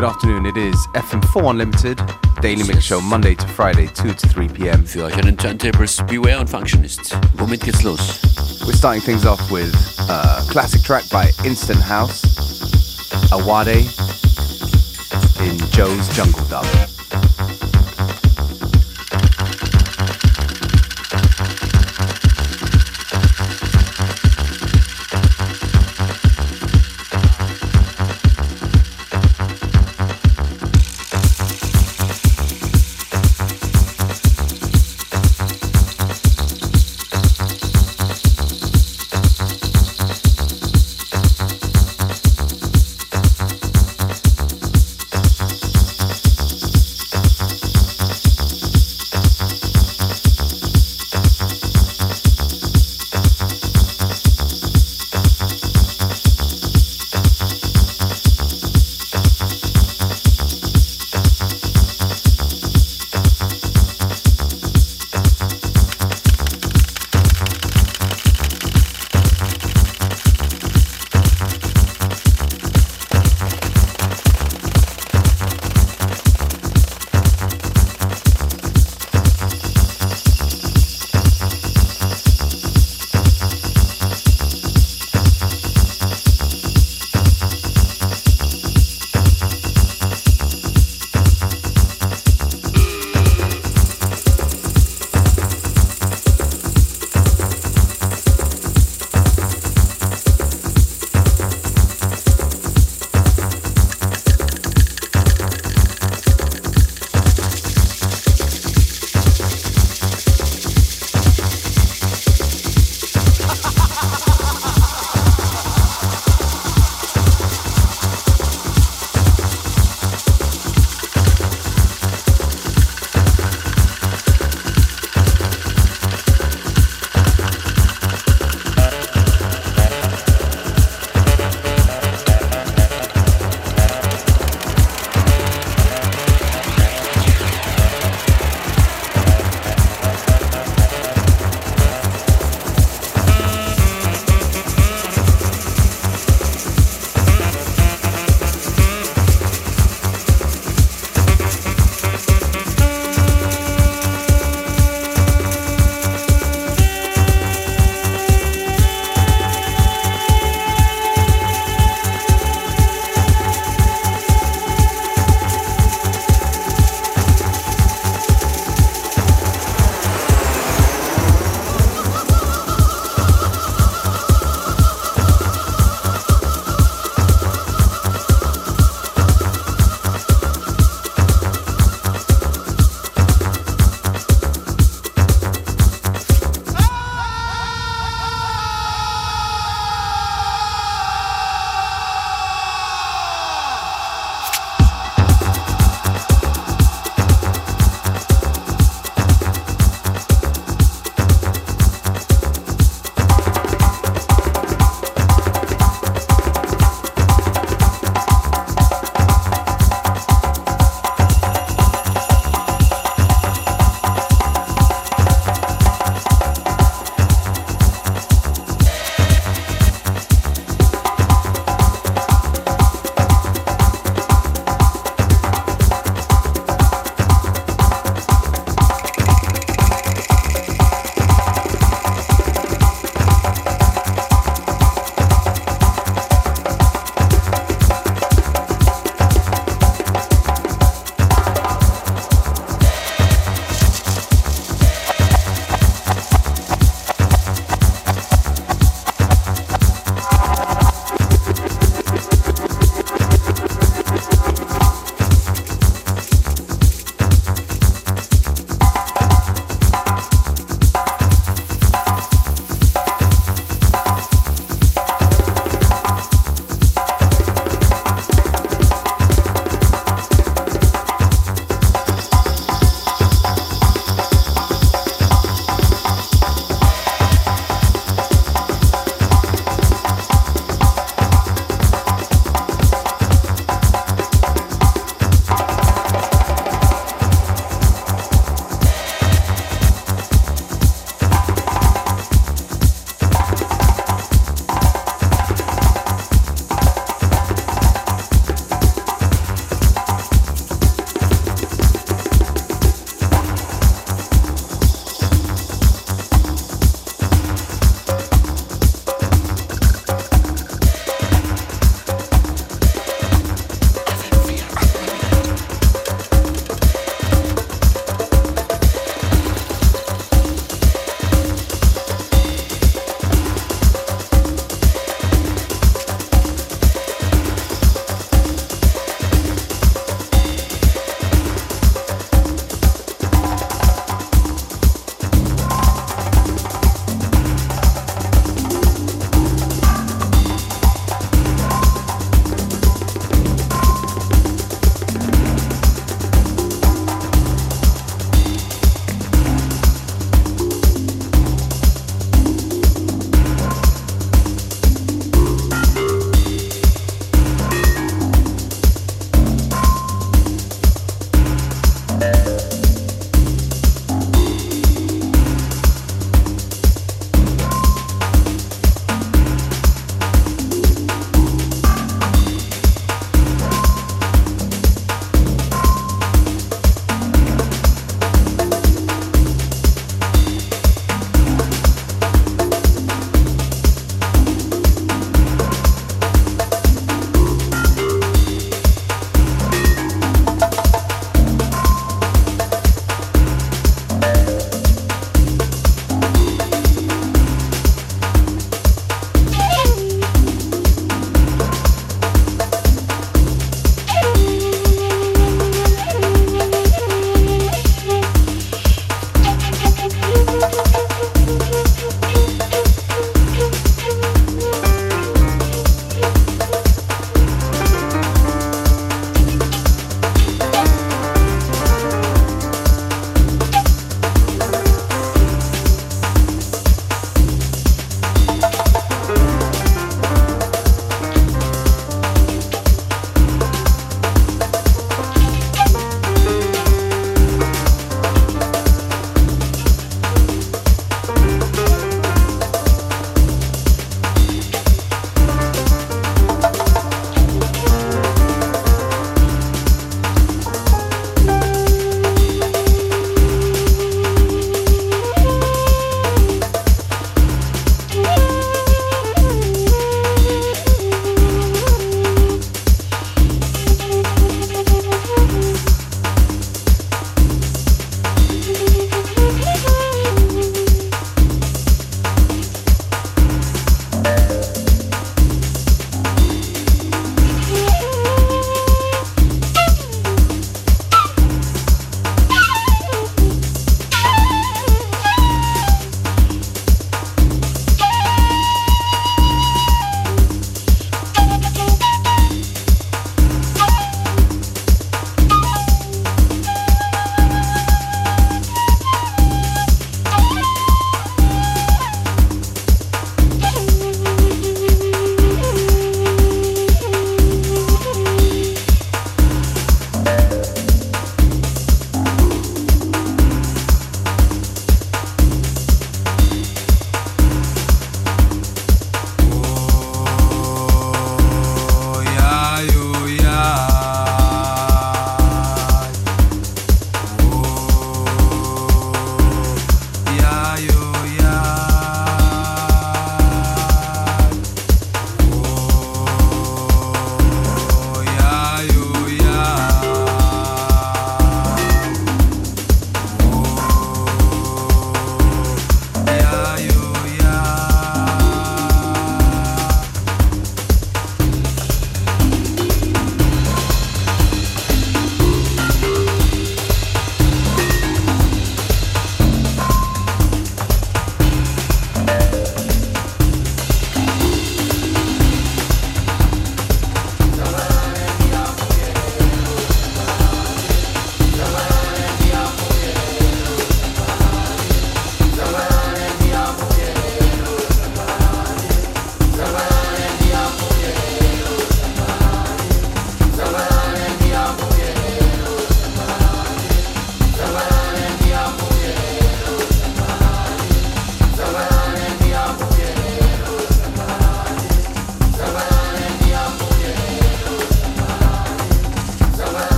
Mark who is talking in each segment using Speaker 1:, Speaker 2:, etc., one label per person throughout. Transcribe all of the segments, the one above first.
Speaker 1: good afternoon. It is FM4 Unlimited, Daily Mix Show, Monday to Friday, 2 to 3 p.m.
Speaker 2: Für euch einen Turntables, beware und Functionist. Womit geht's los?
Speaker 1: We're starting things off with a classic track by Instant House, Awade, in Joe's Jungle Dub.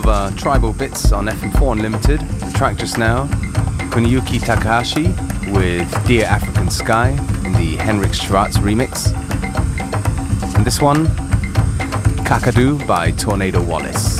Speaker 1: Of uh, tribal bits on FM4 Unlimited. The track just now, Kuniyuki Takahashi with Dear African Sky in the Henrik Schwarz remix. And this one, Kakadu by Tornado Wallace.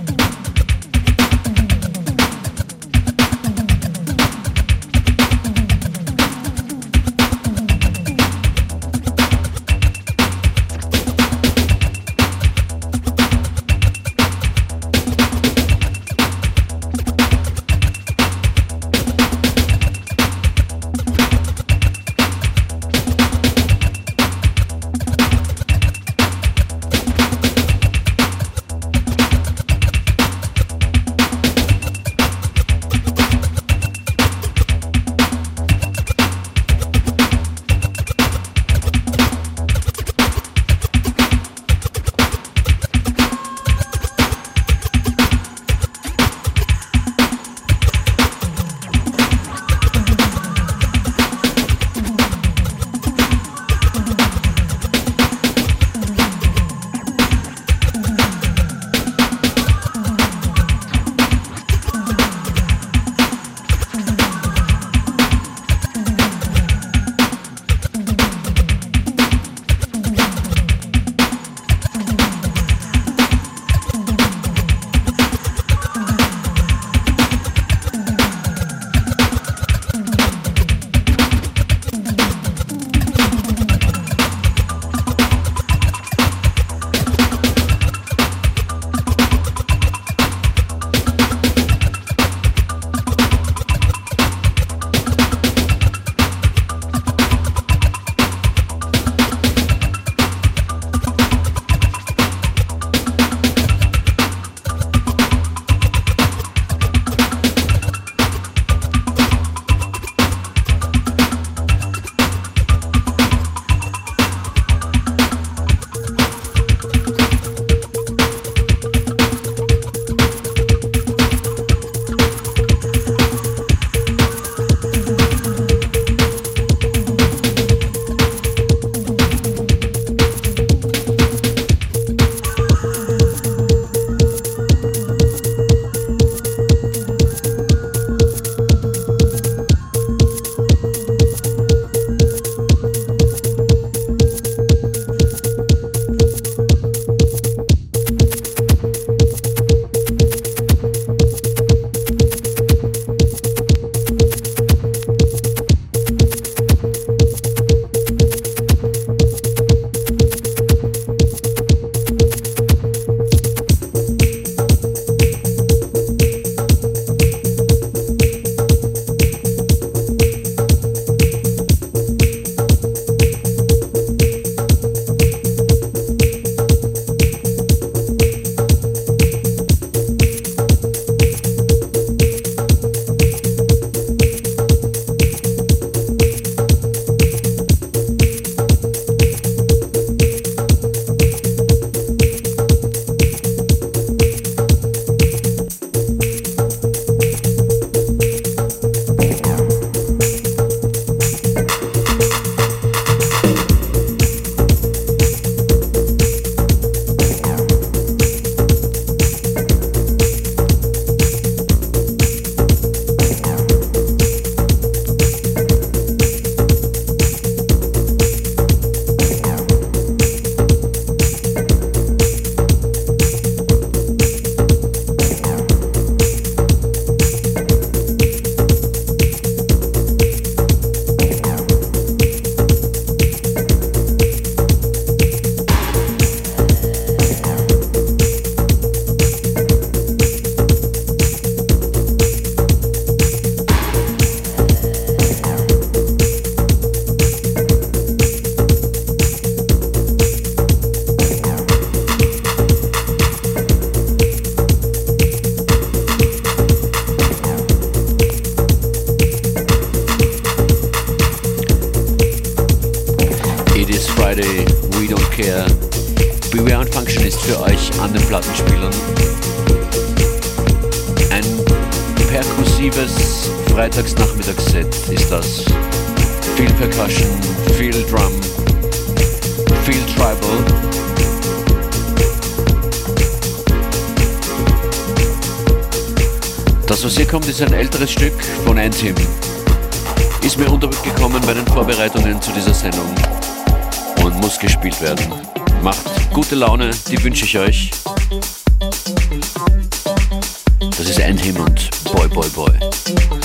Speaker 2: Älteres Stück von Anthem. Ist mir untergekommen bei den Vorbereitungen zu dieser Sendung und muss gespielt werden. Macht gute Laune, die wünsche ich euch. Das ist Anthem und Boy Boy Boy.